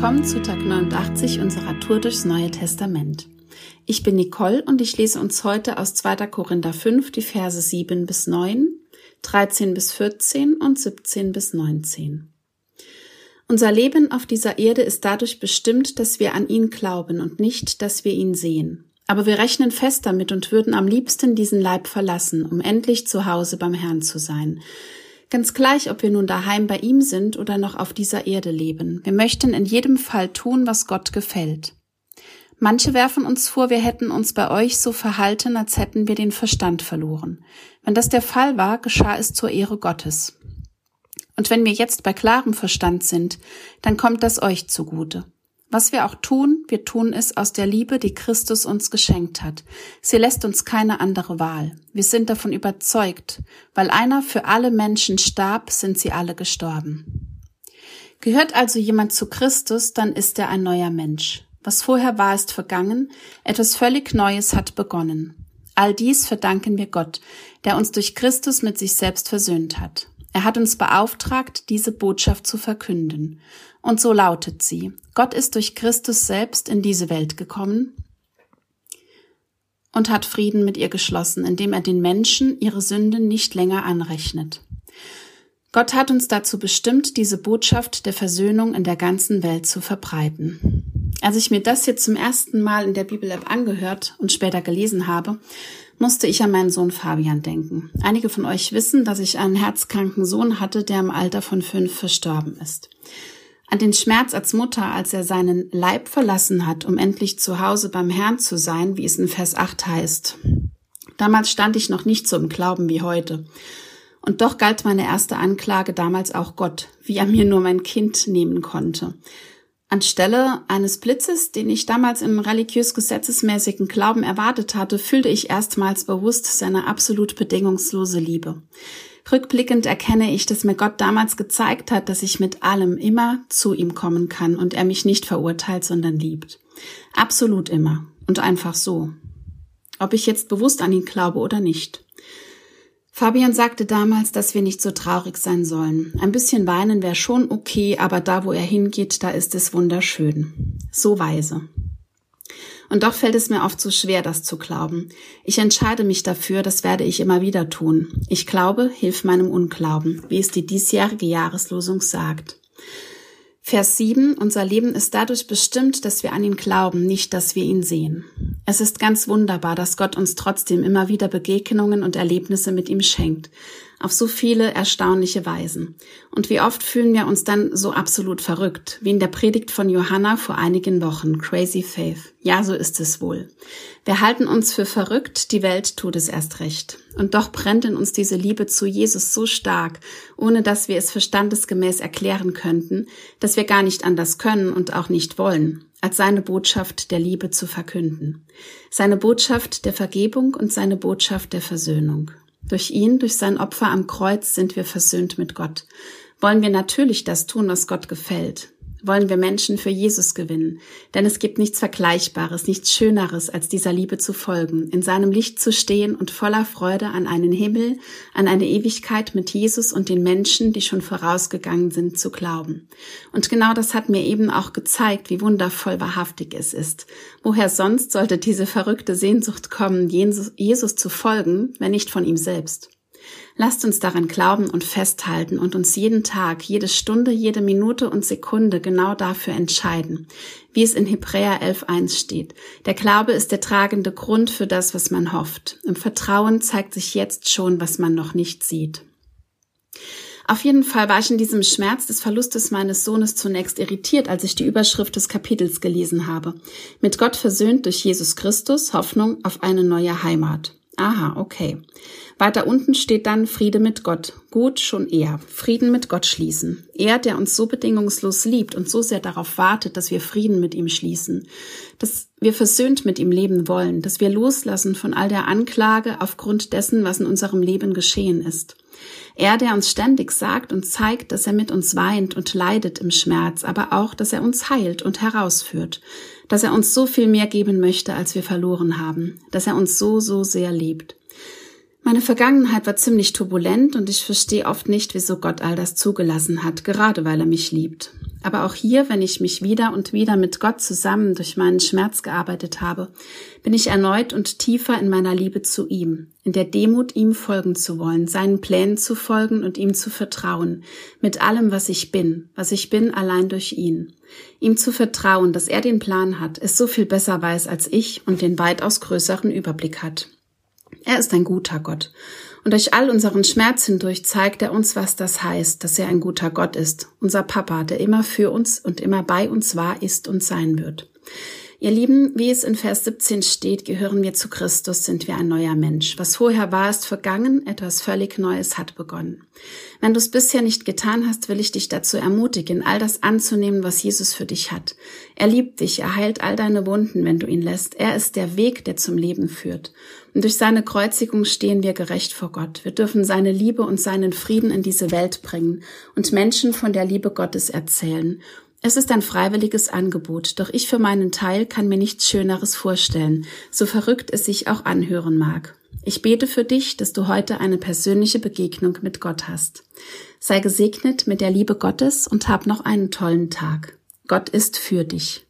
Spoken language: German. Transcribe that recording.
willkommen zu Tag 89 unserer Tour durchs Neue Testament. Ich bin Nicole und ich lese uns heute aus 2. Korinther 5 die Verse 7 bis 9, 13 bis 14 und 17 bis 19. Unser Leben auf dieser Erde ist dadurch bestimmt, dass wir an ihn glauben und nicht, dass wir ihn sehen. Aber wir rechnen fest damit und würden am liebsten diesen Leib verlassen, um endlich zu Hause beim Herrn zu sein. Ganz gleich, ob wir nun daheim bei ihm sind oder noch auf dieser Erde leben. Wir möchten in jedem Fall tun, was Gott gefällt. Manche werfen uns vor, wir hätten uns bei euch so verhalten, als hätten wir den Verstand verloren. Wenn das der Fall war, geschah es zur Ehre Gottes. Und wenn wir jetzt bei klarem Verstand sind, dann kommt das euch zugute. Was wir auch tun, wir tun es aus der Liebe, die Christus uns geschenkt hat. Sie lässt uns keine andere Wahl. Wir sind davon überzeugt, weil einer für alle Menschen starb, sind sie alle gestorben. Gehört also jemand zu Christus, dann ist er ein neuer Mensch. Was vorher war, ist vergangen, etwas völlig Neues hat begonnen. All dies verdanken wir Gott, der uns durch Christus mit sich selbst versöhnt hat. Er hat uns beauftragt, diese Botschaft zu verkünden. Und so lautet sie. Gott ist durch Christus selbst in diese Welt gekommen und hat Frieden mit ihr geschlossen, indem er den Menschen ihre Sünden nicht länger anrechnet. Gott hat uns dazu bestimmt, diese Botschaft der Versöhnung in der ganzen Welt zu verbreiten. Als ich mir das jetzt zum ersten Mal in der Bibel-App angehört und später gelesen habe, musste ich an meinen Sohn Fabian denken. Einige von euch wissen, dass ich einen herzkranken Sohn hatte, der im Alter von fünf verstorben ist. An den Schmerz als Mutter, als er seinen Leib verlassen hat, um endlich zu Hause beim Herrn zu sein, wie es in Vers 8 heißt. Damals stand ich noch nicht so im Glauben wie heute. Und doch galt meine erste Anklage damals auch Gott, wie er mir nur mein Kind nehmen konnte. Anstelle eines Blitzes, den ich damals im religiös-gesetzesmäßigen Glauben erwartet hatte, fühlte ich erstmals bewusst seine absolut bedingungslose Liebe. Rückblickend erkenne ich, dass mir Gott damals gezeigt hat, dass ich mit allem immer zu ihm kommen kann und er mich nicht verurteilt, sondern liebt. Absolut immer und einfach so. Ob ich jetzt bewusst an ihn glaube oder nicht. Fabian sagte damals, dass wir nicht so traurig sein sollen. Ein bisschen weinen wäre schon okay, aber da, wo er hingeht, da ist es wunderschön. So weise. Und doch fällt es mir oft so schwer, das zu glauben. Ich entscheide mich dafür, das werde ich immer wieder tun. Ich glaube, hilf meinem Unglauben, wie es die diesjährige Jahreslosung sagt. Vers 7. Unser Leben ist dadurch bestimmt, dass wir an ihn glauben, nicht, dass wir ihn sehen. Es ist ganz wunderbar, dass Gott uns trotzdem immer wieder Begegnungen und Erlebnisse mit ihm schenkt auf so viele erstaunliche Weisen. Und wie oft fühlen wir uns dann so absolut verrückt, wie in der Predigt von Johanna vor einigen Wochen, Crazy Faith. Ja, so ist es wohl. Wir halten uns für verrückt, die Welt tut es erst recht. Und doch brennt in uns diese Liebe zu Jesus so stark, ohne dass wir es verstandesgemäß erklären könnten, dass wir gar nicht anders können und auch nicht wollen als seine Botschaft der Liebe zu verkünden, seine Botschaft der Vergebung und seine Botschaft der Versöhnung. Durch ihn, durch sein Opfer am Kreuz sind wir versöhnt mit Gott. Wollen wir natürlich das tun, was Gott gefällt wollen wir Menschen für Jesus gewinnen. Denn es gibt nichts Vergleichbares, nichts Schöneres, als dieser Liebe zu folgen, in seinem Licht zu stehen und voller Freude an einen Himmel, an eine Ewigkeit mit Jesus und den Menschen, die schon vorausgegangen sind, zu glauben. Und genau das hat mir eben auch gezeigt, wie wundervoll wahrhaftig es ist. Woher sonst sollte diese verrückte Sehnsucht kommen, Jesus zu folgen, wenn nicht von ihm selbst? Lasst uns daran glauben und festhalten und uns jeden Tag, jede Stunde, jede Minute und Sekunde genau dafür entscheiden, wie es in Hebräer 11.1 steht. Der Glaube ist der tragende Grund für das, was man hofft. Im Vertrauen zeigt sich jetzt schon, was man noch nicht sieht. Auf jeden Fall war ich in diesem Schmerz des Verlustes meines Sohnes zunächst irritiert, als ich die Überschrift des Kapitels gelesen habe. Mit Gott versöhnt durch Jesus Christus, Hoffnung auf eine neue Heimat. Aha, okay. Weiter unten steht dann Friede mit Gott. Gut, schon eher. Frieden mit Gott schließen. Er, der uns so bedingungslos liebt und so sehr darauf wartet, dass wir Frieden mit ihm schließen, dass wir versöhnt mit ihm leben wollen, dass wir loslassen von all der Anklage aufgrund dessen, was in unserem Leben geschehen ist. Er, der uns ständig sagt und zeigt, dass er mit uns weint und leidet im Schmerz, aber auch, dass er uns heilt und herausführt, dass er uns so viel mehr geben möchte, als wir verloren haben, dass er uns so, so sehr liebt. Meine Vergangenheit war ziemlich turbulent und ich verstehe oft nicht, wieso Gott all das zugelassen hat, gerade weil er mich liebt. Aber auch hier, wenn ich mich wieder und wieder mit Gott zusammen durch meinen Schmerz gearbeitet habe, bin ich erneut und tiefer in meiner Liebe zu ihm, in der Demut ihm folgen zu wollen, seinen Plänen zu folgen und ihm zu vertrauen, mit allem, was ich bin, was ich bin, allein durch ihn. Ihm zu vertrauen, dass er den Plan hat, es so viel besser weiß als ich und den weitaus größeren Überblick hat. Er ist ein guter Gott. Und durch all unseren Schmerz hindurch zeigt er uns, was das heißt, dass er ein guter Gott ist, unser Papa, der immer für uns und immer bei uns war, ist und sein wird. Ihr Lieben, wie es in Vers 17 steht, gehören wir zu Christus, sind wir ein neuer Mensch. Was vorher war, ist vergangen, etwas völlig Neues hat begonnen. Wenn du es bisher nicht getan hast, will ich dich dazu ermutigen, all das anzunehmen, was Jesus für dich hat. Er liebt dich, er heilt all deine Wunden, wenn du ihn lässt. Er ist der Weg, der zum Leben führt. Und durch seine Kreuzigung stehen wir gerecht vor Gott. Wir dürfen seine Liebe und seinen Frieden in diese Welt bringen und Menschen von der Liebe Gottes erzählen. Es ist ein freiwilliges Angebot, doch ich für meinen Teil kann mir nichts Schöneres vorstellen, so verrückt es sich auch anhören mag. Ich bete für dich, dass du heute eine persönliche Begegnung mit Gott hast. Sei gesegnet mit der Liebe Gottes und hab noch einen tollen Tag. Gott ist für dich.